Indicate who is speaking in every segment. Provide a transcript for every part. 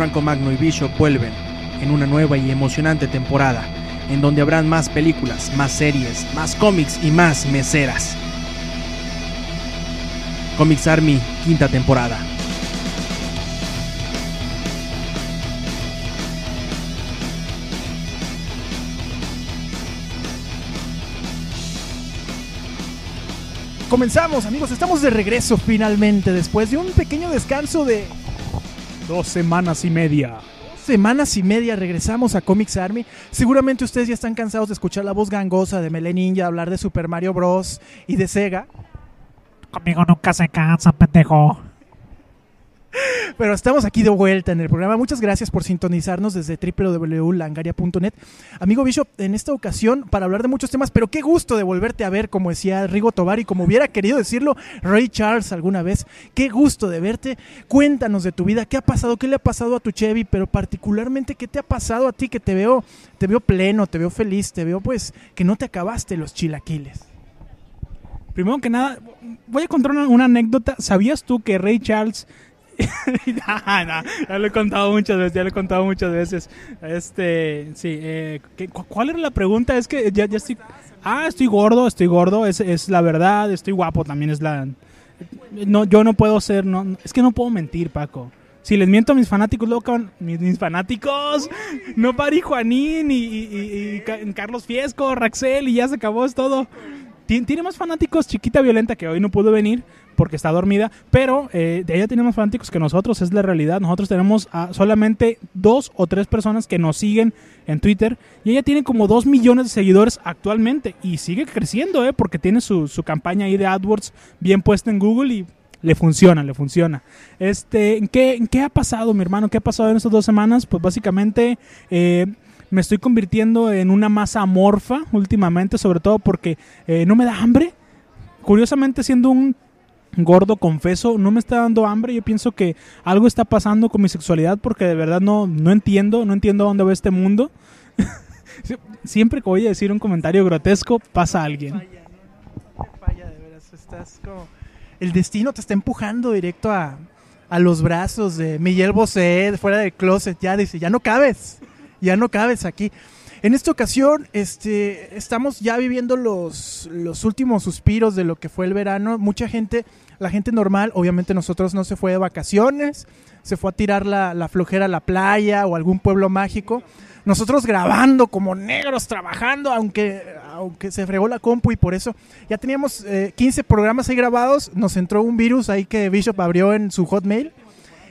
Speaker 1: Franco Magno y Bishop vuelven en una nueva y emocionante temporada, en donde habrán más películas, más series, más cómics y más meseras. Comics Army, quinta temporada.
Speaker 2: Comenzamos, amigos, estamos de regreso finalmente después de un pequeño descanso de
Speaker 3: Dos semanas y media.
Speaker 2: semanas y media regresamos a Comics Army. Seguramente ustedes ya están cansados de escuchar la voz gangosa de Mele Ninja hablar de Super Mario Bros. y de Sega.
Speaker 3: Conmigo nunca se cansa, pendejo.
Speaker 2: Pero estamos aquí de vuelta en el programa. Muchas gracias por sintonizarnos desde www.langaria.net. Amigo Bishop, en esta ocasión para hablar de muchos temas, pero qué gusto de volverte a ver, como decía Rigo Tobar y como hubiera querido decirlo Ray Charles alguna vez. Qué gusto de verte. Cuéntanos de tu vida, qué ha pasado, qué le ha pasado a tu Chevy, pero particularmente qué te ha pasado a ti que te veo, te veo pleno, te veo feliz, te veo pues que no te acabaste los chilaquiles.
Speaker 3: Primero que nada, voy a contar una, una anécdota. ¿Sabías tú que Ray Charles... Nah, nah, ya lo he contado muchas veces, ya lo he contado muchas veces. Este, sí, eh, ¿qué- cu- ¿cuál era la pregunta? Es que ya, ya estoy... Ah, estoy gordo, estoy gordo, es, es la verdad, estoy guapo, también es la... No, yo no puedo ser, no, es que no puedo mentir, Paco. Si les miento a mis fanáticos, acaban- mis, mis fanáticos, no Pari Juanín y, y- y- y Ca- Carlos Fiesco, Raxel y ya se acabó, es todo. Tien- Tiene más fanáticos Chiquita Violenta que hoy no pudo venir porque está dormida, pero eh, ella tiene más fanáticos que nosotros, es la realidad. Nosotros tenemos a solamente dos o tres personas que nos siguen en Twitter y ella tiene como dos millones de seguidores actualmente y sigue creciendo, ¿eh? porque tiene su, su campaña ahí de AdWords bien puesta en Google y le funciona, le funciona. Este, ¿en qué, qué ha pasado, mi hermano? ¿Qué ha pasado en estas dos semanas? Pues básicamente eh, me estoy convirtiendo en una masa amorfa últimamente, sobre todo porque eh, no me da hambre. Curiosamente, siendo un gordo, confeso, no me está dando hambre. Yo pienso que algo está pasando con mi sexualidad porque de verdad no, no entiendo, no entiendo dónde va este mundo. Sie- Siempre que voy a decir un comentario grotesco, pasa alguien.
Speaker 2: Falla, de. Estás como... El destino te está empujando directo a, a los brazos de Miguel Bosé, fuera del closet. Ya dice, ya no cabes. Ya no cabes aquí. En esta ocasión, este, estamos ya viviendo los, los últimos suspiros de lo que fue el verano. Mucha gente, la gente normal, obviamente nosotros no se fue de vacaciones, se fue a tirar la, la flojera a la playa o algún pueblo mágico. Nosotros grabando como negros, trabajando, aunque, aunque se fregó la compu y por eso ya teníamos eh, 15 programas ahí grabados. Nos entró un virus ahí que Bishop abrió en su hotmail.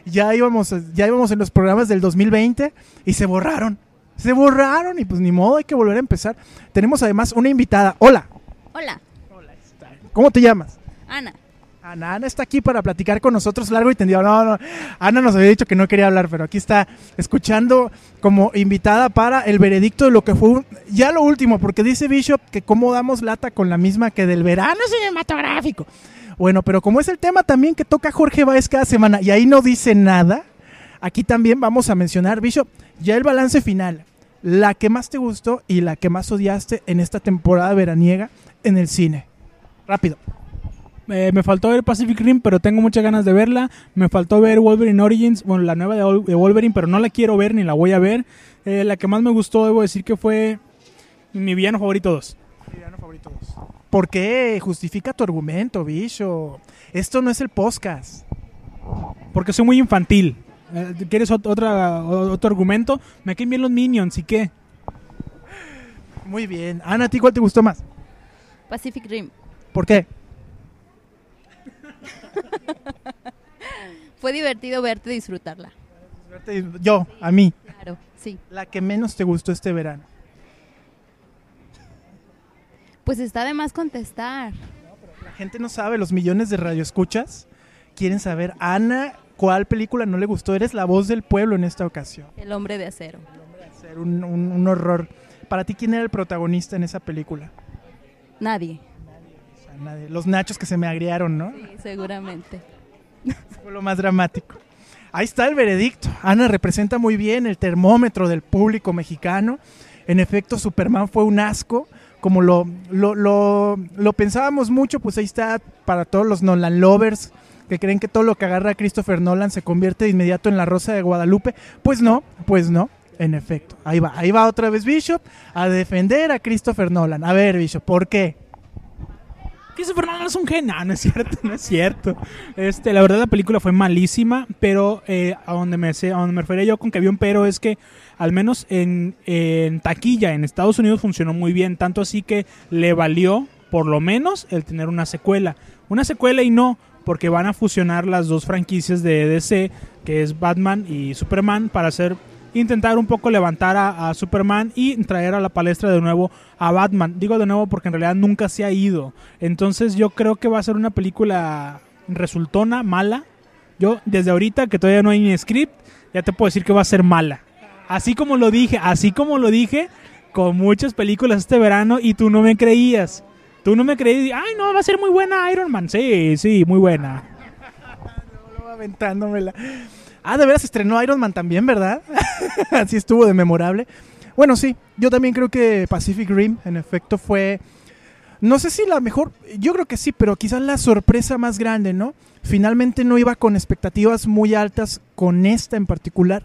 Speaker 2: Ya íbamos, ya íbamos en los programas del 2020 y se borraron. Se borraron y pues ni modo, hay que volver a empezar. Tenemos además una invitada. Hola,
Speaker 4: Hola,
Speaker 2: ¿cómo te llamas?
Speaker 4: Ana.
Speaker 2: Ana, Ana está aquí para platicar con nosotros largo y tendido. No, no, Ana nos había dicho que no quería hablar, pero aquí está escuchando como invitada para el veredicto de lo que fue un- ya lo último, porque dice Bishop que cómo damos lata con la misma que del verano cinematográfico. Bueno, pero como es el tema también que toca Jorge Baez cada semana y ahí no dice nada, aquí también vamos a mencionar, Bishop, ya el balance final, la que más te gustó y la que más odiaste en esta temporada veraniega en el cine. Rápido.
Speaker 3: Eh, me faltó ver Pacific Rim, pero tengo muchas ganas de verla. Me faltó ver Wolverine Origins, bueno, la nueva de Wol- de Wolverine, pero no la quiero ver ni la voy a ver. Eh, la que más me gustó, debo decir que fue mi villano favorito 2.
Speaker 2: ¿Por qué? Justifica tu argumento, bicho. Esto no es el podcast.
Speaker 3: Porque soy muy infantil. Eh, ¿Quieres ot- otra, otro argumento? Me caen bien los Minions, ¿y qué?
Speaker 2: Muy bien. Ana, ¿a ti cuál te gustó más?
Speaker 4: Pacific Rim.
Speaker 2: ¿Por qué?
Speaker 4: Fue divertido verte disfrutarla.
Speaker 2: Yo, a mí.
Speaker 4: Claro, sí.
Speaker 2: La que menos te gustó este verano.
Speaker 4: Pues está de más contestar.
Speaker 2: La gente no sabe, los millones de radioescuchas quieren saber, Ana, ¿cuál película no le gustó? Eres la voz del pueblo en esta ocasión.
Speaker 4: El hombre de acero.
Speaker 2: Ser un, un- un horror. Para ti, ¿quién era el protagonista en esa película?
Speaker 4: Nadie.
Speaker 2: O sea, nadie. Los nachos que se me agriaron, ¿no?
Speaker 4: Sí, seguramente.
Speaker 2: Fue lo más dramático. Ahí está el veredicto. Ana representa muy bien el termómetro del público mexicano. En efecto, Superman fue un asco. como lo, lo, lo, lo pensábamos mucho, pues ahí está para todos los Nolan lovers que creen que todo lo que agarra Christopher Nolan se convierte de inmediato en la Rosa de Guadalupe. Pues no, pues no. En efecto, ahí va, ahí va otra vez Bishop a defender a Christopher Nolan. A ver, Bishop, ¿por qué?
Speaker 3: Christopher Nolan es un genio. No, no es cierto, no es cierto. Este, la verdad la película fue malísima, pero eh, a donde me a donde me refería yo con que había un pero es que al menos en, en taquilla en Estados Unidos funcionó muy bien, tanto así que le valió por lo menos el tener una secuela. Una secuela y no, porque van a fusionar las dos franquicias de DC, que es Batman y Superman, para hacer intentar un poco levantar a, a Superman y traer a la palestra de nuevo a Batman. Digo de nuevo porque en realidad nunca se ha ido. Entonces yo creo que va a ser una película resultona, mala. Yo desde ahorita que todavía no hay ni script, ya te puedo decir que va a ser mala. Así como lo dije, así como lo dije con muchas películas este verano y tú no me creías. Tú no me creías, ay no, va a ser muy buena Iron Man. Sí, sí, muy buena.
Speaker 2: Luego aventándomela. Ah, de veras estrenó Iron Man también, ¿verdad? Así estuvo de memorable. Bueno, sí, yo también creo que Pacific Rim, en efecto, fue. No sé si la mejor, yo creo que sí, pero quizás la sorpresa más grande, ¿no? Finalmente no iba con expectativas muy altas con esta en particular.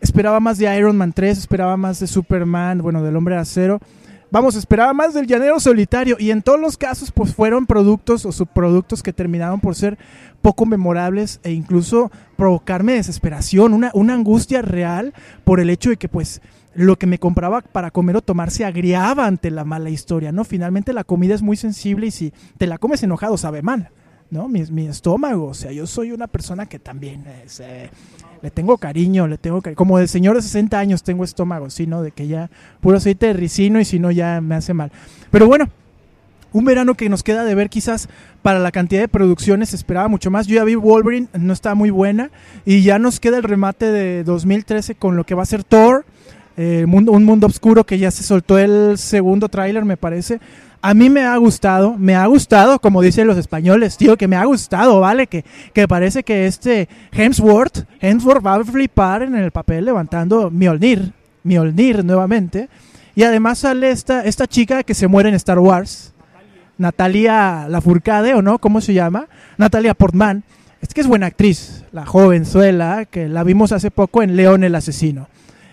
Speaker 2: Esperaba más de Iron Man 3, esperaba más de Superman, bueno, del Hombre de Acero. Vamos, esperaba más del Llanero Solitario. Y en todos los casos, pues fueron productos o subproductos que terminaron por ser poco memorables e incluso provocarme desesperación, una, una angustia real por el hecho de que pues lo que me compraba para comer o tomar se agriaba ante la mala historia, ¿no? Finalmente la comida es muy sensible y si te la comes enojado sabe mal, ¿no? Mi, mi estómago, o sea, yo soy una persona que también es, eh, le tengo cariño, le tengo cariño, como de señor de 60 años tengo estómago, ¿sí? ¿no? De que ya puro aceite de ricino y si no ya me hace mal. Pero bueno, un verano que nos queda de ver quizás para la cantidad de producciones esperaba mucho más. Yo ya vi Wolverine, no está muy buena y ya nos queda el remate de 2013 con lo que va a ser Thor, eh, un mundo oscuro que ya se soltó el segundo tráiler me parece. A mí me ha gustado, me ha gustado, como dicen los españoles, tío, que me ha gustado, ¿vale? Que, que parece que este Hemsworth, Hemsworth va a flipar en el papel levantando Mjolnir, Mjolnir nuevamente. Y además sale esta, esta chica que se muere en Star Wars, Natalia Lafourcade, ¿o no? ¿Cómo se llama? Natalia Portman. Es que es buena actriz, la jovenzuela, que la vimos hace poco en León el Asesino.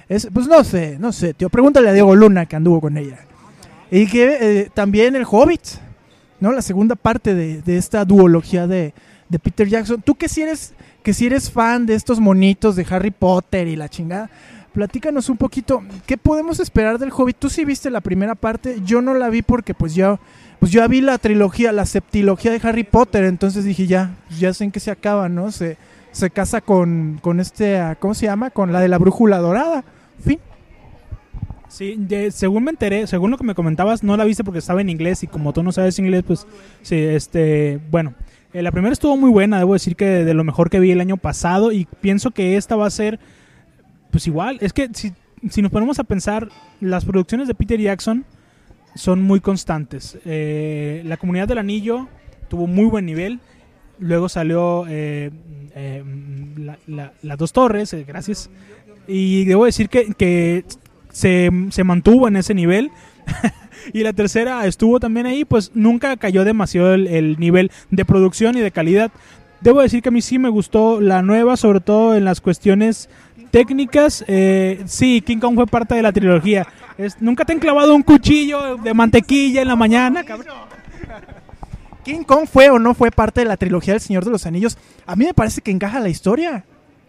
Speaker 2: Es, pues no sé, no sé, tío. Pregúntale a Diego Luna que anduvo con ella. Y que eh, también el Hobbit, ¿no? La segunda parte de, de esta duología de, de Peter Jackson. Tú que si eres que si eres fan de estos monitos de Harry Potter y la chingada, platícanos un poquito, ¿qué podemos esperar del Hobbit? Tú sí viste la primera parte, yo no la vi porque pues yo pues ya vi la trilogía, la septilogía de Harry Potter, entonces dije ya, ya sé en qué se acaba, ¿no? Se, se casa con, con este, ah, ¿cómo se llama? Con la de la brújula dorada. Fin.
Speaker 3: Sí, de- según me enteré, según lo que me comentabas, no la viste porque estaba en inglés y como tú no sabes inglés, pues sí, este, bueno, eh, la primera estuvo muy buena, debo decir que de lo mejor que vi el año pasado y pienso que esta va a ser, pues igual, es que si, si nos ponemos a pensar, las producciones de Peter Jackson son muy constantes. Eh, la comunidad del anillo tuvo muy buen nivel, luego salió eh, eh, la- la- las dos torres, eh, gracias. Y debo decir que se, se mantuvo en ese nivel. y la tercera estuvo también ahí, pues nunca cayó demasiado el, el nivel de producción y de calidad. Debo decir que a mí sí me gustó la nueva, sobre todo en las cuestiones técnicas. Eh, sí, King Kong fue parte de la trilogía. Es- nunca te han clavado un cuchillo de mantequilla en la mañana.
Speaker 2: King Kong fue o no fue parte de la trilogía del Señor de los Anillos. A mí me parece que encaja en la historia.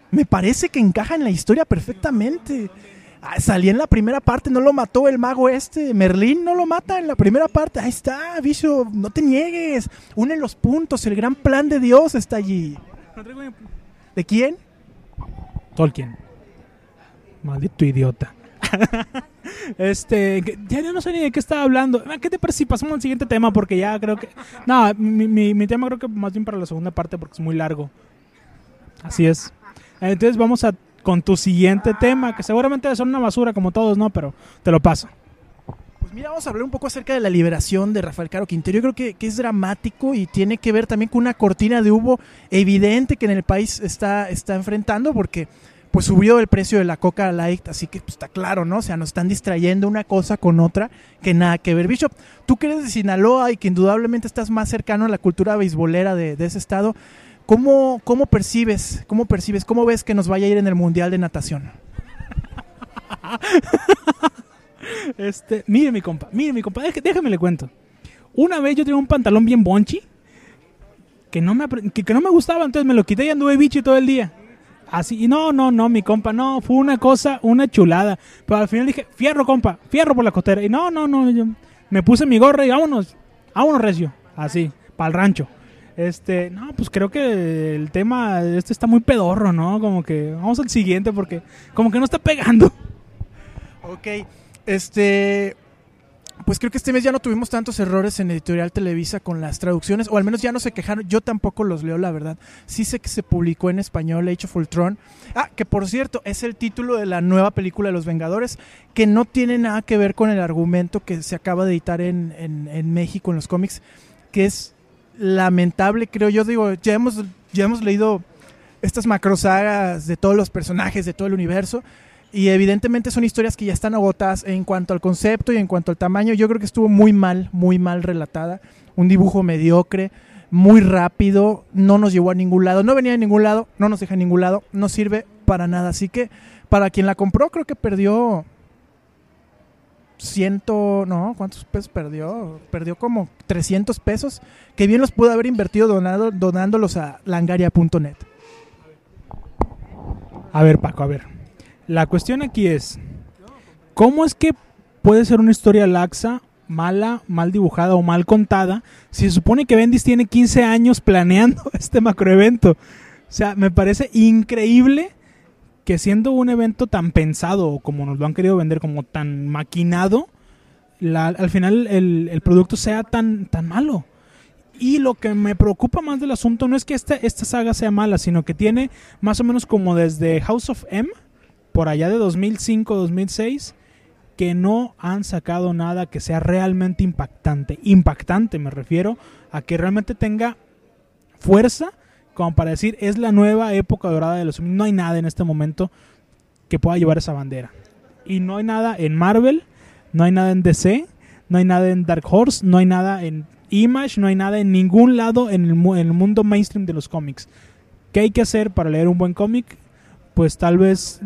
Speaker 2: Me parece que encaja en la historia perfectamente. Ah, salía en la primera parte, no lo mató el mago este. Merlín no lo mata en la primera parte. Ahí está, Vicio, no te niegues. Une los puntos, el gran plan de Dios está allí. ¿De quién?
Speaker 3: Tolkien. Maldito idiota. este, ya no sé ni de qué estaba hablando. Ah, ¿Qué te parece si pasamos al siguiente tema? Porque ya creo que. No, mi, mi- mi tema creo que más bien para la segunda parte porque es muy largo. Así es. Entonces vamos a con tu siguiente tema, que seguramente son una basura como todos, ¿no? Pero te lo paso.
Speaker 2: Pues mira, vamos a hablar un poco acerca de la liberación de Rafael Caro Quintero. Yo creo que, es dramático y tiene que ver también con una cortina de humo evidente que en el país está, está enfrentando, porque pues subió el precio de la Coca Light, así que pues, está claro, ¿no? O sea, nos están distrayendo una cosa con otra que nada que ver. Bishop, tú que eres de Sinaloa y que indudablemente estás más cercano a la cultura beisbolera de ese estado, ¿cómo, ¿cómo percibes, cómo percibes, cómo ves que nos vaya a ir en el Mundial de Natación?
Speaker 3: Este, mire mi compa, mire mi compa, déjame, le cuento. Una vez yo tenía un pantalón bien bonchi que no me que no me gustaba, entonces me lo quité y anduve bichi todo el día. Así, y no, no, no, mi compa, no, fue una cosa, una chulada. Pero al final dije, fierro, compa, fierro por la costera. Y no, no, no, yo me puse mi gorra y vámonos, vámonos, recio. Así, para el rancho. Este, no, pues creo que el tema, este está muy pedorro, ¿no? Como que vamos al siguiente porque como que no está pegando.
Speaker 2: Ok, este. Pues creo que este mes ya no tuvimos tantos errores en Editorial Televisa con las traducciones, o al menos ya no se quejaron. Yo tampoco los leo, la verdad. Sí sé que se publicó en español Age of Ultron. Ah, que por cierto, es el título de la nueva película de Los Vengadores, que no tiene nada que ver con el argumento que se acaba de editar en, en- en México en los cómics, que es lamentable, creo yo. Digo, ya hemos, ya hemos leído estas macrosagas de todos los personajes, de todo el universo. Y evidentemente son historias que ya están agotadas en cuanto al concepto y en cuanto al tamaño. Yo creo que estuvo muy mal, muy mal relatada. Un dibujo mediocre, muy rápido, no nos llevó a ningún lado. No venía de ningún lado, no nos deja en ningún lado, no sirve para nada. Así que para quien la compró, creo que perdió ciento, no, ¿cuántos pesos perdió? Perdió como 300 pesos, que bien los pudo haber invertido donado, donándolos a langaria.net.
Speaker 3: A ver, Paco, a ver. La cuestión aquí es, ¿cómo es que puede ser una historia laxa, mala, mal dibujada o mal contada si se supone que Bendis tiene 15 años planeando este macroevento? O sea, me parece increíble que siendo un evento tan pensado como nos lo han querido vender, como tan maquinado, al final el, el producto sea tan, tan malo. Y lo que me preocupa más del asunto no es que esta, esta saga sea mala, sino que tiene más o menos como desde House of M, por allá de 2005-2006, que no han sacado nada que sea realmente impactante. Impactante me refiero a que realmente tenga fuerza como para decir es la nueva época dorada de los No hay nada en este momento que pueda llevar esa bandera. Y no hay nada en Marvel, no hay nada en DC, no hay nada en Dark Horse, no hay nada en Image, no hay nada en ningún lado en el, mundo mainstream de los cómics. ¿Qué hay que hacer para leer un buen cómic? Pues tal vez,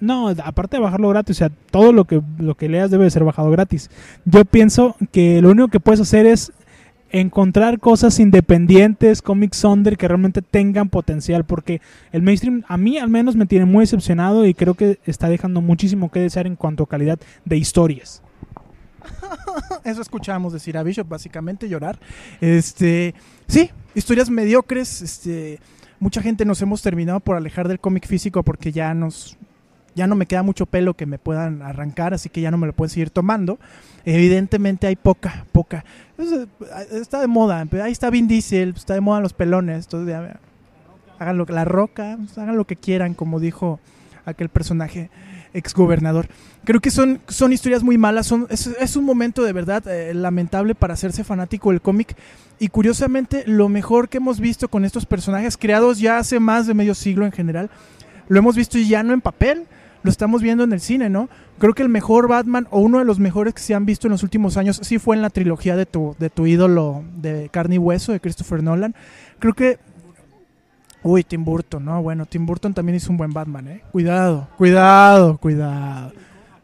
Speaker 3: no, aparte de bajarlo gratis, o sea, todo lo que, lo que leas debe de ser bajado gratis. Yo pienso que lo único que puedes hacer es encontrar cosas independientes, cómics under que realmente tengan potencial, porque el mainstream a mí al menos me tiene muy decepcionado y creo que está dejando muchísimo que desear en cuanto a calidad de historias.
Speaker 2: Eso escuchábamos decir a Bishop, básicamente llorar. Este, sí, historias mediocres. Este, mucha gente nos hemos terminado por alejar del cómic físico porque ya nos, ya no me queda mucho pelo que me puedan arrancar, así que ya no me lo pueden seguir tomando. Evidentemente hay poca, poca. Eh, Está de moda, ahí está Vin Diesel, está de moda los pelones, entonces hagan lo que la roca, pues, hagan lo que quieran, como dijo aquel personaje exgobernador. Creo que son, son historias muy malas, son, es, es un momento de verdad eh, lamentable para hacerse fanático del cómic y curiosamente lo mejor que hemos visto con estos personajes creados ya hace más de medio siglo en general, lo hemos visto ya no en papel, lo estamos viendo en el cine, ¿no? Creo que el mejor Batman o uno de los mejores que se han visto en los últimos años sí fue en la trilogía de tu, de tu ídolo de carne y hueso de Christopher Nolan. Creo que Uy, Tim Burton, no, bueno, Tim Burton también hizo un buen Batman, ¿eh? Cuidado, cuidado, cuidado.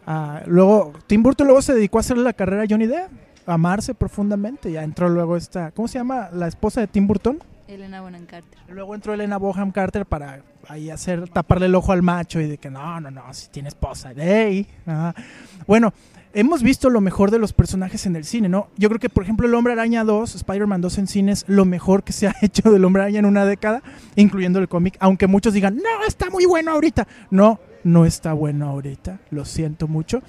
Speaker 2: Ah, luego, Tim Burton luego se dedicó a hacer la carrera a Johnny Depp, a amarse profundamente. Ya entró luego esta, ¿cómo se llama? La esposa de Tim Burton.
Speaker 4: Elena Bonham Carter.
Speaker 2: Luego entró Elena Boham Carter para ahí hacer, taparle el ojo al macho y de que no, no, no, si tiene esposa. ¡Ey! Ajá. Bueno, hemos visto lo mejor de los personajes en el cine, ¿no? Yo creo que, por ejemplo, El Hombre Araña 2, Spider-Man 2 en cines, lo mejor que se ha hecho del Hombre Araña en una década, incluyendo el cómic, aunque muchos digan, no, está muy bueno ahorita. No, no está bueno ahorita, lo siento mucho.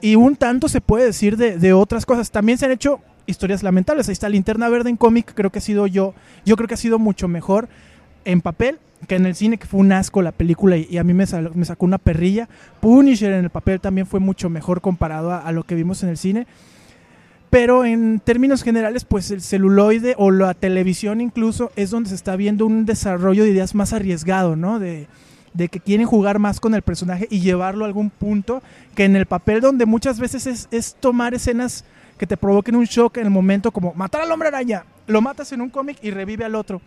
Speaker 2: Y un tanto se puede decir de, de otras cosas. También se han hecho historias lamentables. Ahí está Linterna Verde en cómic, creo que ha sido yo, yo creo que ha sido mucho mejor en papel que en el cine, que fue un asco la película y, a mí me, sal- me sacó una perrilla. Punisher en el papel también fue mucho mejor comparado a, a lo que vimos en el cine. Pero en términos generales, pues el celuloide o la televisión incluso es donde se está viendo un desarrollo de ideas más arriesgado, ¿no? De, de que quieren jugar más con el personaje y llevarlo a algún punto que en el papel donde muchas veces es, es tomar escenas que te provoquen un shock en el momento como matar al hombre araña, lo matas en un cómic y revive al otro.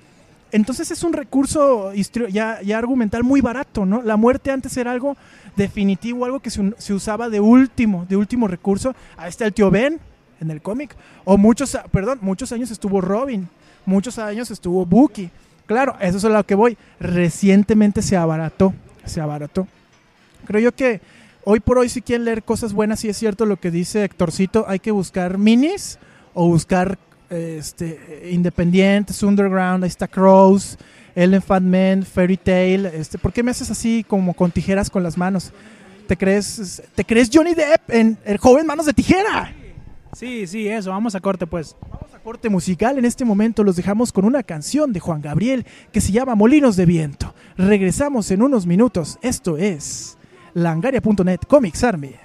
Speaker 2: Entonces es un recurso ya, ya argumental muy barato, ¿no? La muerte antes era algo definitivo, algo que se, se usaba de último, de último recurso. Ahí está el tío Ben en el cómic. O muchos, a- perdón, muchos años estuvo Robin, muchos años estuvo Bucky. Claro, eso es a lo que voy. Recientemente se abarató, se abarató. Creo yo que hoy por hoy si quieren leer cosas buenas, sí es cierto lo que dice Héctorcito, hay que buscar minis o buscar este, independientes, underground, ahí está Crows, Elephant Man, Fairy Tail, este, ¿por qué me haces así como con tijeras con las manos? ¿Te crees, te crees Johnny Depp en El joven manos de tijera?
Speaker 3: Sí, sí, eso, vamos a corte pues.
Speaker 2: Vamos a corte musical, en este momento los dejamos con una canción de Juan Gabriel que se llama Molinos de Viento. Regresamos en unos minutos, esto es langaria.net Comics Army.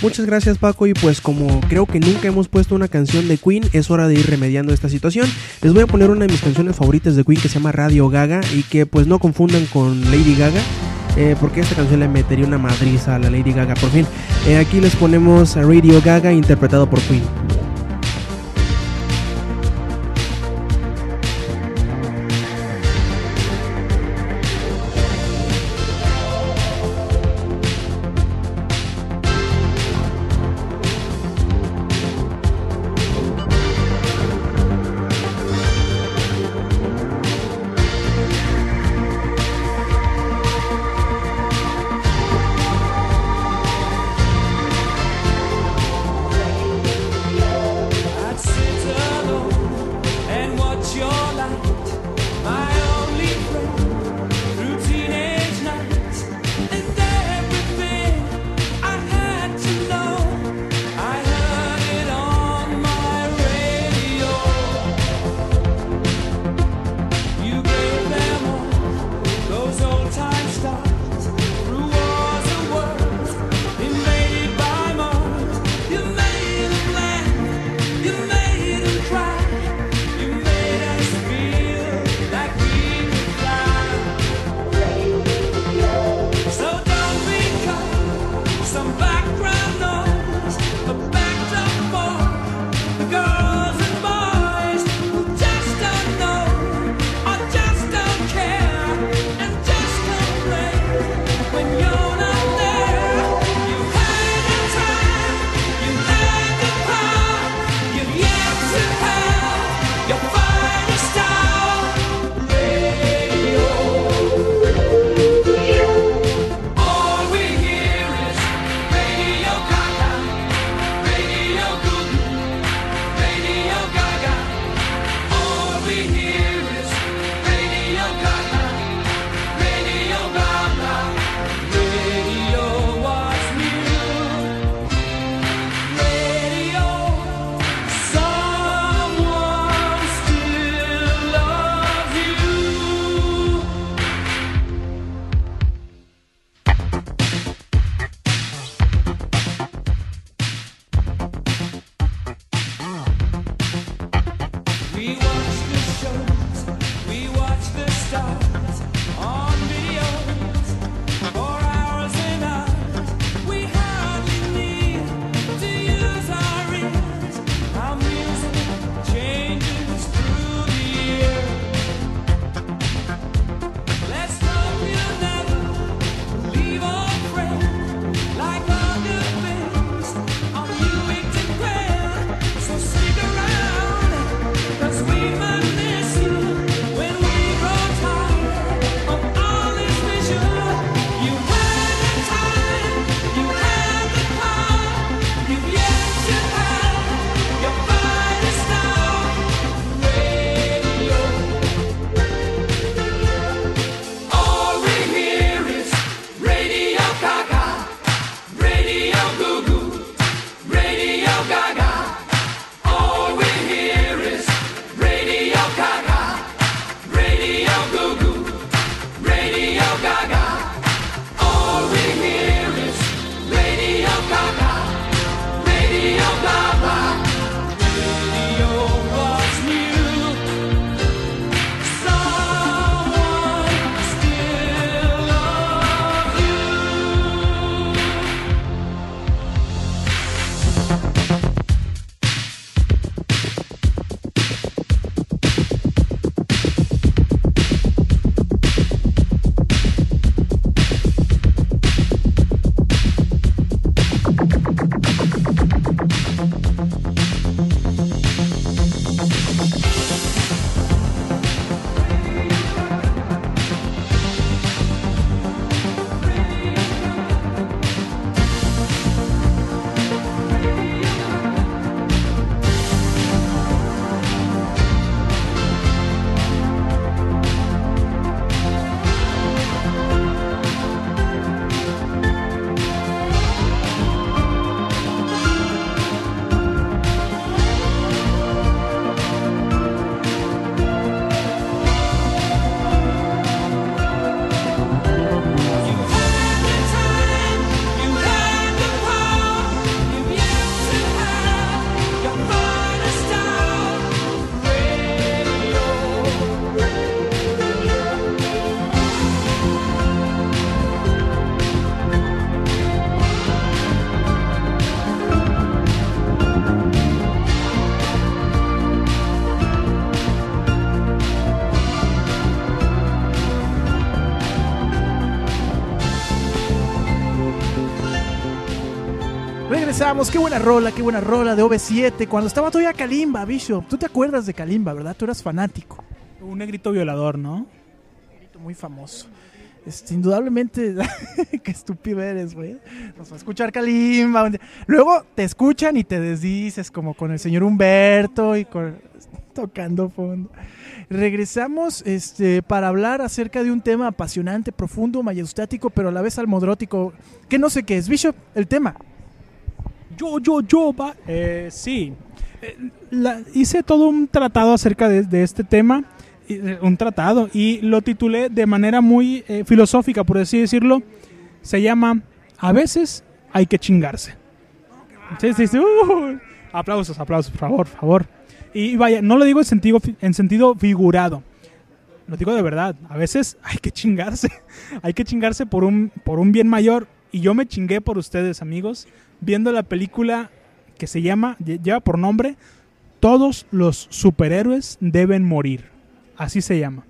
Speaker 1: Muchas gracias Paco y pues como creo que nunca hemos puesto una canción de Queen, es hora de ir remediando esta situación. Les voy a poner una de mis canciones favoritas de Queen que se llama Radio Gaga y que pues no confundan con Lady Gaga. eh, porque esta canción le metería una madriza a la Lady Gaga por fin. Eh, aquí les ponemos Radio Gaga interpretado por Queen.
Speaker 2: Regresamos. Qué buena rola, qué buena rola de OV7. Cuando estaba todavía Kalimba, Bishop. Tú te acuerdas de Kalimba, ¿verdad? Tú eras fanático.
Speaker 3: Un negrito violador, ¿no?
Speaker 2: Muy famoso. Este, indudablemente, qué estúpido eres, güey. Nos va a escuchar Kalimba. Luego te escuchan y te desdices, como con el señor Humberto y con tocando fondo. Regresamos este, para hablar acerca de un tema apasionante, profundo, majestático, pero a la vez almodrótico. Que no sé qué es, Bishop, el tema.
Speaker 3: Yo, yo, yo, va. Eh, sí. Eh, hice todo un tratado acerca de, este tema. eh, Un tratado. Y lo titulé de manera muy filosófica, por así decirlo. Se llama A veces hay que chingarse. Sí, sí, sí. Uh, aplausos, aplausos, por favor, por favor. Y vaya, no lo digo en sentido, en sentido figurado. Lo digo de verdad. A veces hay que chingarse. hay que chingarse por un, por un bien mayor. Y yo me chingué por ustedes, amigos, viendo la película que se llama, lle- lleva por nombre, Todos los superhéroes deben morir. Así se llama.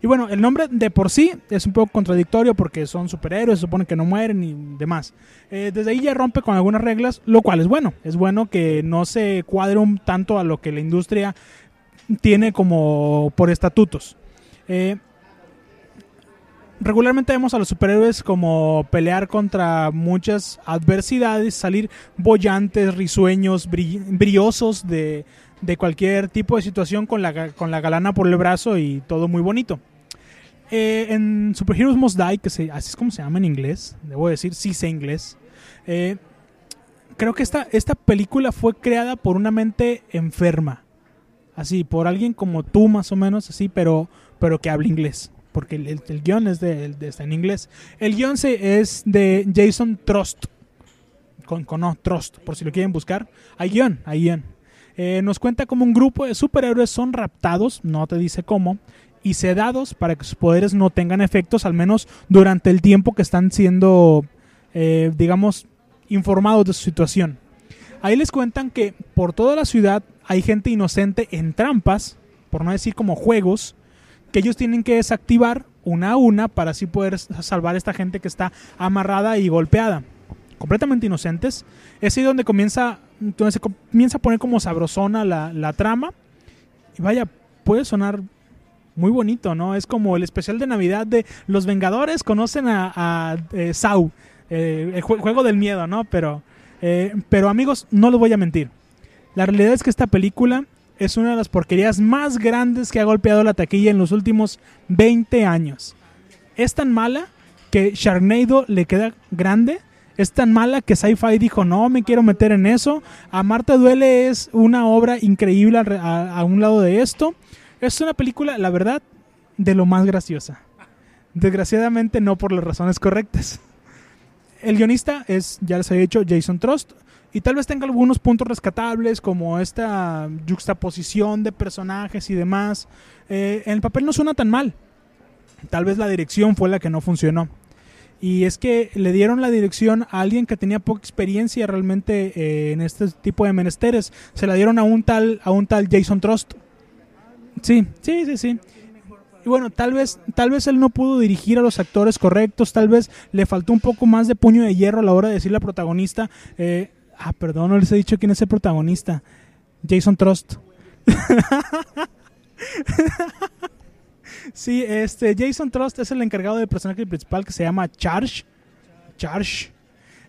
Speaker 3: Y bueno, el nombre de por sí es un poco contradictorio porque son superhéroes, se supone que no mueren y demás. Eh, desde ahí ya rompe con algunas reglas, lo cual es bueno. Es bueno que no se cuadre un tanto a lo que la industria tiene como por estatutos. Eh, regularmente vemos a los superhéroes como pelear contra muchas adversidades, salir bollantes, risueños, brillosos de, de cualquier tipo de situación con la, con la galana por el brazo y todo muy bonito. Eh, en Superheroes Must Die, que se, así es como se llama en inglés, debo decir, sí sé inglés. eh, creo que esta, esta película fue creada por una mente enferma. Así, por alguien como tú más o menos, así, pero, pero que habla inglés. Porque el, el- guion es de, está en inglés. El guion se, es de Jason Trost. Con, con no, Trost, por si lo quieren buscar. Hay guion, hay guion. Eh, nos cuenta cómo un grupo de superhéroes son raptados, no te dice cómo, y sedados para que sus poderes no tengan efectos, al menos durante el tiempo que están siendo, eh, digamos, informados de su situación. Ahí les cuentan que por toda la ciudad hay gente inocente en trampas, por no decir como juegos, que ellos tienen que desactivar una a una para así poder salvar a esta gente que está amarrada y golpeada. Completamente inocentes. Es ahí donde comienza, donde se comienza a poner como sabrosona la, la trama. Y vaya, puede sonar muy bonito, ¿no? Es como el especial de Navidad de Los Vengadores conocen a, a eh, Sau, eh, el jue- juego del miedo, ¿no? Pero, eh, pero amigos, no les voy a mentir. La realidad es que esta película es una de las porquerías más grandes que ha golpeado la taquilla en los últimos 20 años. Es tan mala que Sharknado le queda grande. Es tan mala que Sci-Fi dijo, no me quiero meter en eso. A Marta Duele es una obra increíble a, a- un lado de esto. Es una película, la verdad, de lo más graciosa. Desgraciadamente no por las razones correctas. El guionista es, ya les había dicho, Jason Trost. Y tal vez tenga algunos puntos rescatables, como esta juxtaposición de personajes y demás. Eh, el papel no suena tan mal. Tal vez la dirección fue la que no funcionó. Y es que le dieron la dirección a alguien que tenía poca experiencia realmente eh, en este tipo de menesteres. Se la dieron a un tal, a un tal Jason Trost. Sí, sí, sí, sí. Y bueno, tal vez, tal vez él no pudo dirigir a los actores correctos, tal vez le faltó un poco más de puño de hierro a la hora de decirle al protagonista, eh, ah, perdón, no les he dicho quién es el protagonista, Jason Trost. sí, este, Jason Trost es el encargado del personaje principal que se llama Charge, Charge.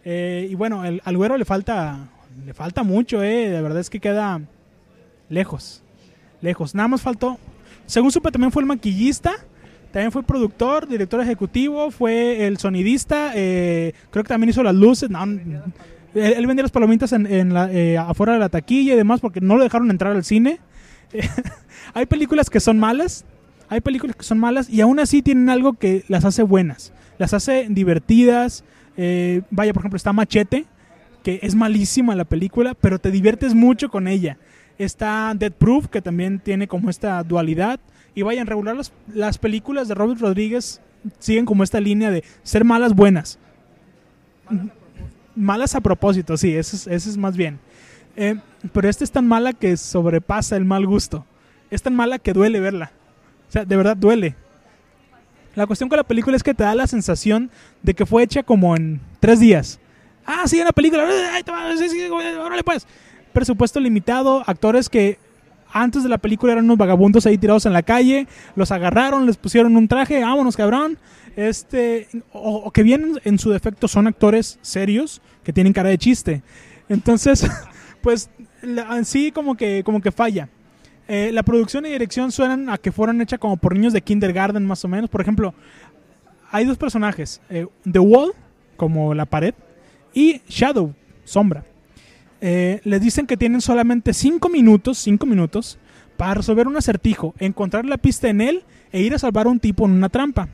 Speaker 3: Eh, y bueno, el, al güero le falta, le falta mucho, eh, de verdad es que queda lejos, lejos. Nada más faltó según supe, también fue el maquillista, también fue productor, director ejecutivo, fue el sonidista, eh, creo que también hizo las luces. No, él, él vendía las palomitas en, en la, eh, afuera de la taquilla y demás porque no lo dejaron entrar al cine. hay películas que son malas, hay películas que son malas y aún así tienen algo que las hace buenas, las hace divertidas. eh, vaya, por ejemplo, está Machete, que es malísima la película, pero te diviertes mucho con ella. Está Dead Proof, que también tiene como esta dualidad. Y vayan, regular las, las películas de Robert Rodríguez siguen como esta línea de ser malas buenas. Malas a propósito, sí, eso es, más bien. Eh, pero esta es tan mala que sobrepasa el mal gusto. Es tan mala que duele verla. O sea, de verdad duele. La cuestión con la película es que te da la sensación de que fue hecha como en tres días. Ah, sí, en la película. Ay, pues. Presupuesto limitado, actores que antes de la película eran unos vagabundos ahí tirados en la calle, los agarraron, les pusieron un traje, vámonos cabrón. Este, o, que bien en su defecto son actores serios que tienen cara de chiste. Entonces, pues la- sí como que como que falla. Eh, la producción y dirección suenan a que fueron hechas como por niños de kindergarten más o menos. Por ejemplo, hay dos personajes, eh, The Wall como la pared y Shadow, sombra. Eh, les dicen que tienen solamente 5 minutos, 5 minutos para resolver un acertijo, encontrar la pista en él e ir a salvar a un tipo en una trampa.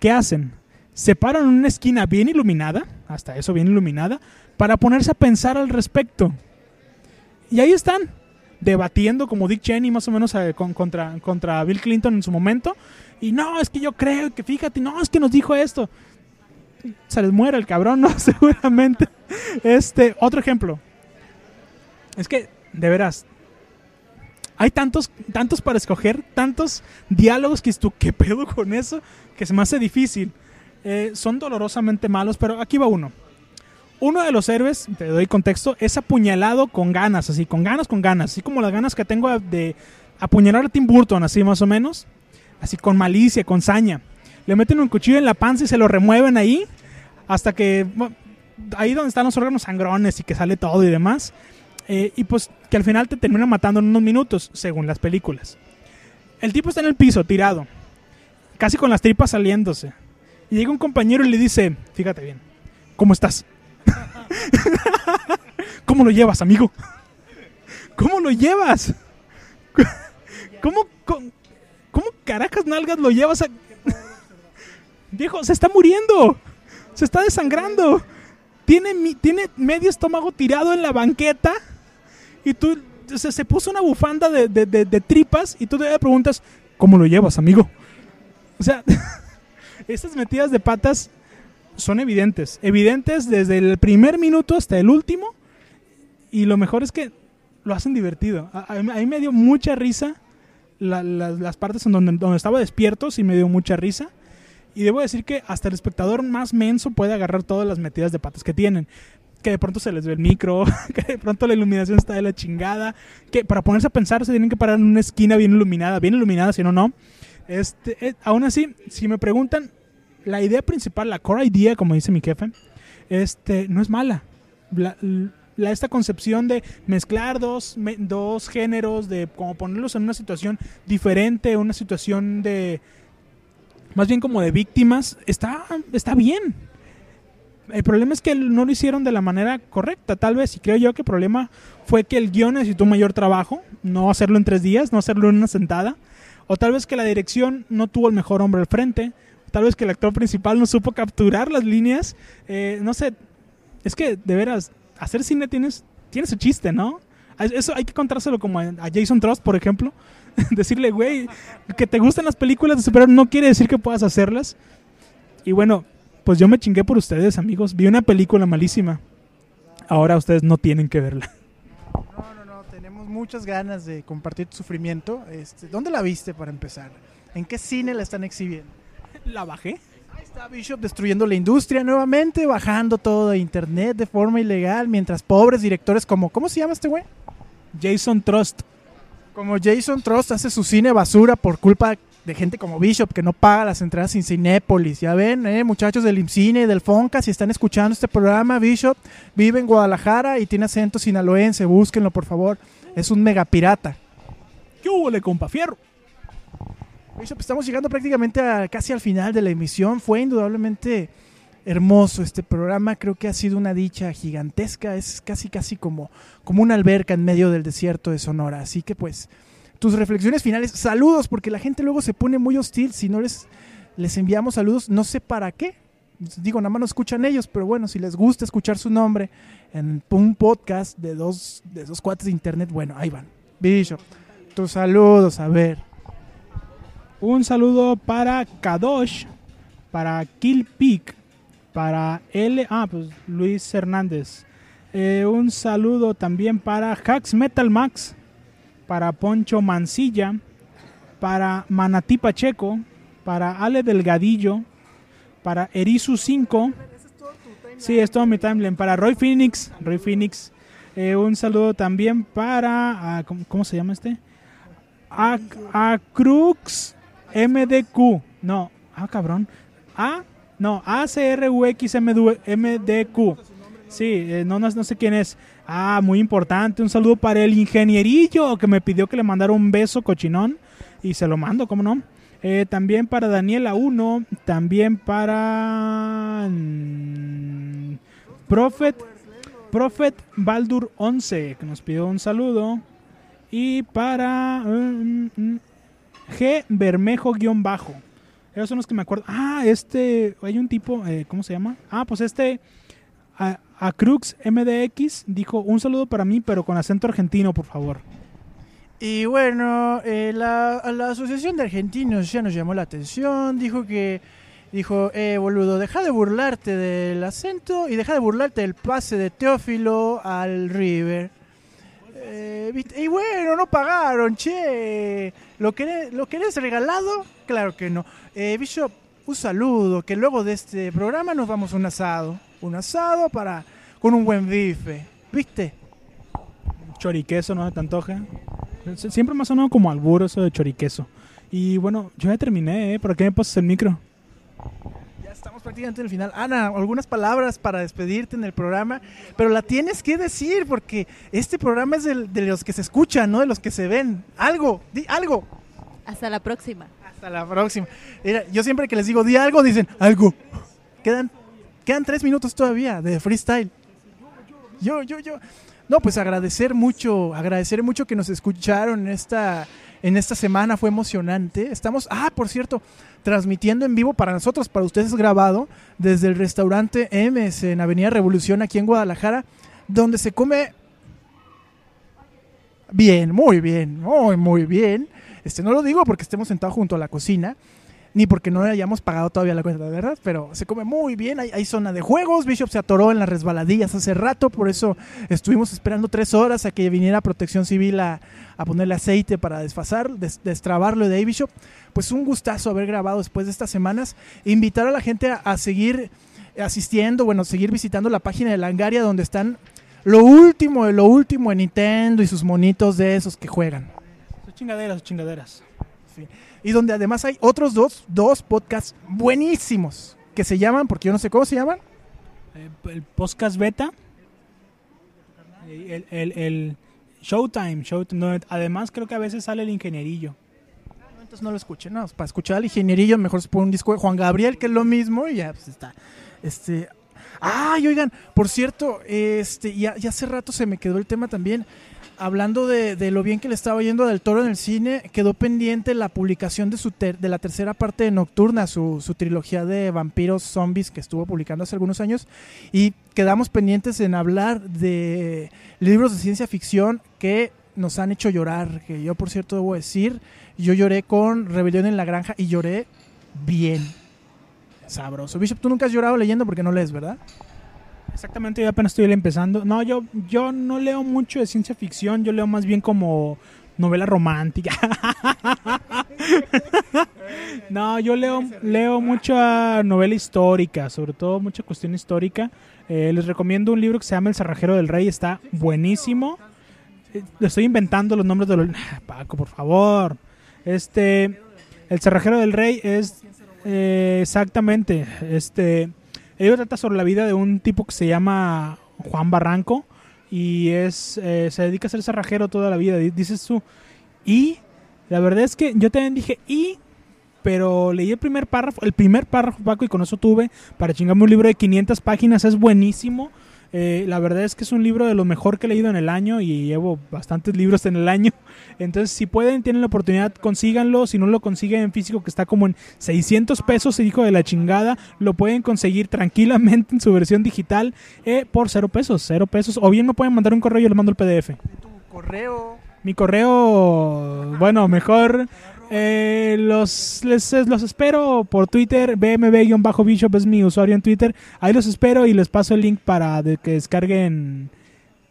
Speaker 3: ¿Qué hacen? Se paran en una esquina bien iluminada, hasta eso bien iluminada, para ponerse a pensar al respecto. Y ahí están, debatiendo como Dick Cheney más o menos eh, con- contra, contra Bill Clinton en su momento. Y no, es que yo creo que fíjate, no, es que nos dijo esto. Se les muere el cabrón, ¿no? Seguramente. Este, otro ejemplo. Es que, de veras, hay tantos, tantos para escoger, tantos diálogos que tú, ¿qué pedo con eso? Que se me hace difícil. Eh, son dolorosamente malos, pero aquí va uno. Uno de los héroes, te doy contexto, es apuñalado con ganas, así, con ganas, con ganas, así como las ganas que tengo de apuñalar a Tim Burton, así más o menos, así con malicia, con saña. Le meten un cuchillo en la panza y se lo remueven ahí, hasta que, bueno, ahí donde están los órganos sangrones y que sale todo y demás, eh, y pues que al final te termina matando en unos minutos, según las películas. El tipo está en el piso, tirado, casi con las tripas saliéndose. Y llega un compañero y le dice, fíjate bien, ¿cómo estás? ¿Cómo lo llevas, amigo? ¿Cómo lo llevas? ¿Cómo, cómo, cómo carajas nalgas lo llevas a... Viejo, se está muriendo. Se está desangrando. Tiene, tiene medio estómago tirado en la banqueta. Y tú... Se, se puso una bufanda de, de- de- de tripas y tú le preguntas, ¿cómo lo llevas, amigo? O sea, estas metidas de patas son evidentes. Evidentes desde el primer minuto hasta el último. Y lo mejor es que lo hacen divertido. A, a- a mí me dio mucha risa la- la- las partes en donde, donde estaba despierto, sí me dio mucha risa. Y debo decir que hasta el espectador más menso puede agarrar todas las metidas de patas que tienen. Que de pronto se les ve el micro, que de pronto la iluminación está de la chingada. Que para ponerse a pensar se tienen que parar en una esquina bien iluminada, bien iluminada, si no, no. Este, eh, aún así, si me preguntan, la idea principal, la core idea, como dice mi jefe, este, no es mala. La, la- esta concepción de mezclar dos, dos géneros, de como ponerlos en una situación diferente, una situación de, más bien como de víctimas, está, está bien. El problema es que no lo hicieron de la manera correcta, tal vez, y creo yo que el problema fue que el guion necesitó mayor trabajo, no hacerlo en tres días, no hacerlo en una sentada, o tal vez que la dirección no tuvo el mejor hombre al frente, tal vez que el actor principal no supo capturar las líneas, eh, no sé, es que de veras, hacer cine tienes, tiene su chiste, ¿no? Eso hay que contárselo como a Jason Trust, por ejemplo, decirle, güey, que te gustan las películas de superhéroes no quiere decir que puedas hacerlas. Y bueno, pues yo me chingué por ustedes, amigos, vi una película malísima. Ahora ustedes no tienen que verla.
Speaker 2: No, no, no, tenemos muchas ganas de compartir tu sufrimiento. Este, ¿Dónde la viste para empezar? ¿En qué cine la están exhibiendo?
Speaker 3: La bajé.
Speaker 2: Ahí está Bishop destruyendo la industria nuevamente, bajando todo de internet de forma ilegal, mientras pobres directores como, ¿cómo se llama este güey?
Speaker 3: Jason Trust.
Speaker 2: Como Jason Trust hace su cine basura por culpa de gente como Bishop que no paga las entradas en Cinépolis. Ya ven, eh, muchachos del IMCINE y del FONCA, si están escuchando este programa, Bishop vive en Guadalajara y tiene acento sinaloense, búsquenlo por favor. Es un mega pirata.
Speaker 3: ¿Qué hubo, le compa fierro?
Speaker 2: Bishop, estamos llegando prácticamente a, casi al final de la emisión. Fue indudablemente hermoso este programa. Creo que ha sido una dicha gigantesca. Es casi, casi como, como una alberca en medio del desierto de Sonora. Así que pues, tus reflexiones finales. Saludos, porque la gente luego se pone muy hostil si no les, les enviamos saludos. No sé para qué. Digo, nada más no escuchan ellos, pero bueno, si les gusta escuchar su nombre en un podcast de dos, de dos cuates de internet, bueno, ahí van. Bishop, tus saludos, a ver.
Speaker 3: Un saludo para Kadosh, para Kill Peak, para L. Ah, pues Luis Hernández. Eh, un saludo también para Hacks Metal Max, para Poncho Mancilla, para Manatí Pacheco, para Ale Delgadillo, para Erizu 5 Sí, es todo mi timeline. Para Roy Phoenix, Roy Phoenix. Eh, un saludo también para. ah, ¿cómo, se llama este? A, Crux MDQ. No, ah, cabrón. A, no, ACRUX MDQ. Sí, eh, no, no, no sé quién es. Ah, muy importante. Un saludo para el ingenierillo que me pidió que le mandara un beso cochinón. Y se lo mando, ¿cómo no? Eh, también para Daniela 1. También para. mm, Prophet. Prophet Baldur 11, que nos pidió un saludo. Y para. mm, mm, G Bermejo-bajo. Esos son los que me acuerdo. Ah, este. Hay un tipo. eh, ¿Cómo se llama? Ah, pues este. A, Crux MDX dijo: Un saludo para mí, pero con acento argentino, por favor.
Speaker 2: Y bueno, eh, la, la Asociación de Argentinos ya nos llamó la atención, dijo que, dijo, eh, boludo, deja de burlarte del acento y deja de burlarte del pase de Teófilo al River. Eh, y bueno, no pagaron, che. ¿Lo querés, ¿Lo querés regalado? Claro que no. Eh, Bishop, un saludo, que luego de este programa nos vamos un asado. Un asado para con un buen bife. ¿Viste?
Speaker 3: Choriqueso, ¿no? ¿Te antoja? Sie- Siempre me ha sonado como albur eso de choriqueso. Y bueno, yo ya terminé, ¿eh? ¿Por qué me pasas el micro?
Speaker 2: Ya estamos prácticamente en el final. Ana, algunas palabras para despedirte en el programa, pero la tienes que decir porque este programa es del- de, los que se escuchan, no de los que se ven. Algo, di algo.
Speaker 4: Hasta la próxima.
Speaker 2: Hasta la próxima. Mira, yo siempre que les digo di algo, dicen algo. Quedan, quedan tres minutos todavía de freestyle. Yo, yo, yo. No, pues agradecer mucho, agradecer mucho que nos escucharon en esta, en esta semana, fue emocionante. Estamos, ah, por cierto, transmitiendo en vivo para nosotros, para ustedes grabado, desde el restaurante MS en Avenida Revolución aquí en Guadalajara, donde se come bien, muy bien, muy, muy bien. Este no lo digo porque estemos sentados junto a la cocina, ni porque no le hayamos pagado todavía la cuenta, de verdad, pero se come muy bien. Hay, zona de juegos. Bishop se atoró en las resbaladillas hace rato, por eso estuvimos esperando tres horas a que viniera Protección Civil a, a ponerle aceite para desfasar, des- destrabarlo de ahí, Bishop. Pues un gustazo haber grabado después de estas semanas. Invitar a la gente a, seguir asistiendo, bueno, seguir visitando la página de Langaria donde están lo último de lo último en Nintendo y sus monitos de esos que juegan.
Speaker 3: Sus chingaderas, chingaderas.
Speaker 2: Y donde además hay otros dos, dos podcasts buenísimos que se llaman, porque yo no sé cómo se llaman.
Speaker 3: Eh, el podcast beta. Eh, El, el, el Showtime, Showtime. donde además creo que a veces sale el ingenierillo.
Speaker 2: Entonces no lo escuchen, no, para escuchar al ingenierillo mejor se pone un disco de Juan Gabriel, que es lo mismo, y ya pues está. Este, ay, oigan, por cierto, este, ya, ya hace rato se me quedó el tema también. Hablando de, de lo bien que le estaba yendo del toro en el cine, quedó pendiente la publicación de, su ter- de la tercera parte de Nocturna, su, su trilogía de vampiros zombies que estuvo publicando hace algunos años. Y quedamos pendientes en hablar de libros de ciencia ficción que nos han hecho llorar. Que yo, por cierto, debo decir, yo lloré con Rebelión en la Granja y lloré bien. Sabroso. Bishop, tú nunca has llorado leyendo porque no lees, ¿verdad?
Speaker 3: Exactamente, yo apenas estoy empezando. No, yo, yo no leo mucho de ciencia ficción, yo leo más bien como novela romántica. no, yo leo, leo mucha novela histórica, sobre todo mucha cuestión histórica. Eh, les recomiendo un libro que se llama El Cerrajero del Rey, está buenísimo. Eh, Le estoy inventando los nombres de los... Paco, por favor. Este, El Cerrajero del Rey es eh, exactamente, este... El trata sobre la vida de un tipo que se llama Juan Barranco y es eh, se dedica a ser cerrajero toda la vida. Di- Dices tú, y la verdad es que yo también dije, y, pero leí el primer párrafo, el primer párrafo, Paco, y con eso tuve para chingarme un libro de 500 páginas, es buenísimo. Eh, la verdad es que es un libro de lo mejor que he leído en el año y llevo bastantes libros en el año. Entonces, si pueden, tienen la oportunidad, consíganlo. Si no lo consiguen en físico, que está como en 600 pesos, hijo de la chingada, lo pueden conseguir tranquilamente en su versión digital eh, por cero pesos, cero pesos. O bien me pueden mandar un correo y yo les mando el PDF.
Speaker 2: Tu correo.
Speaker 3: Mi correo, bueno, mejor eh, los les, los espero por Twitter, bmb-bishop es mi usuario en Twitter. Ahí los espero y les paso el link para de que descarguen,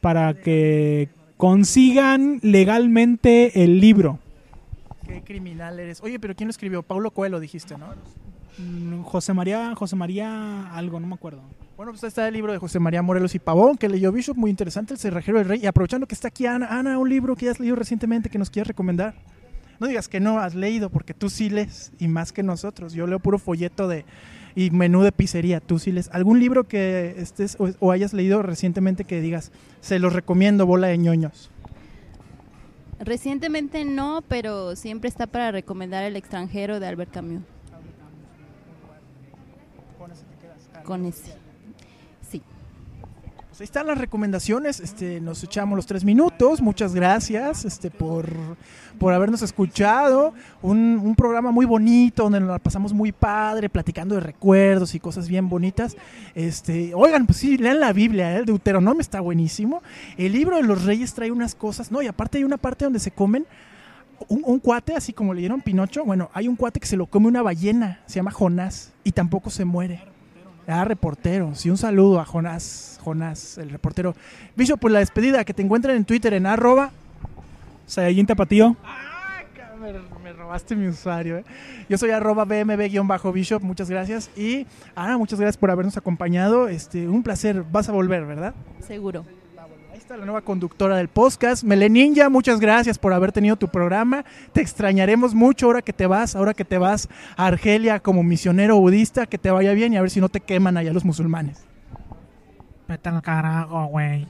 Speaker 3: para que consigan legalmente el libro.
Speaker 2: Qué criminal eres. Oye, pero ¿quién lo escribió? Paulo Coelho dijiste, ¿no?
Speaker 3: Mm, José María, José María algo, no me acuerdo.
Speaker 2: Bueno, pues está el libro de José María Morelos y Pavón, que leyó Bishop, muy interesante, El Cerrajero del Rey. Y aprovechando que está aquí Ana, Ana, un libro que has leído recientemente que nos quieras recomendar. No digas que no has leído, porque tú sí lees, y más que nosotros. Yo leo puro folleto de y menú de pizzería, tú sí lees. ¿Algún libro que estés o, o hayas leído recientemente que digas, se los recomiendo, bola de ñoños?
Speaker 4: Recientemente no, pero siempre está para recomendar El extranjero de Albert Camus. Con ese.
Speaker 2: Ahí están las recomendaciones. Este, nos echamos los tres minutos. Muchas gracias este, por, por habernos escuchado. Un, un programa muy bonito donde nos la pasamos muy padre, platicando de recuerdos y cosas bien bonitas. Este, oigan, pues sí, lean la Biblia, ¿eh? el Deuteronomio está buenísimo. El libro de los reyes trae unas cosas, ¿no? Y aparte hay una parte donde se comen. Un, un cuate, así como le dieron Pinocho, bueno, hay un cuate que se lo come una ballena, se llama Jonás, y tampoco se muere. Ah, reportero. Sí, un saludo a Jonás, Jonás, el reportero. Bicho, pues la despedida, que te encuentren en Twitter en arroba.
Speaker 3: Saiyajin Tapatío.
Speaker 2: Ah, me, me robaste mi usuario, ¿eh? Yo soy arroba bmb-bishop, muchas gracias. Y Ana, muchas gracias por habernos acompañado. Este, un placer, vas a volver, ¿verdad?
Speaker 4: Seguro.
Speaker 2: La nueva conductora del podcast. Mele Ninja, muchas gracias por haber tenido tu programa. Te extrañaremos mucho ahora que te vas, ahora que te vas a Argelia como misionero budista. Que te vaya bien y a ver si no te queman allá los musulmanes.
Speaker 3: Vete al carajo, güey.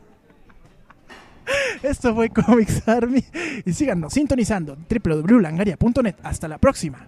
Speaker 2: Esto fue Comics Army. Y síganos sintonizando www.langaria.net. Hasta la próxima.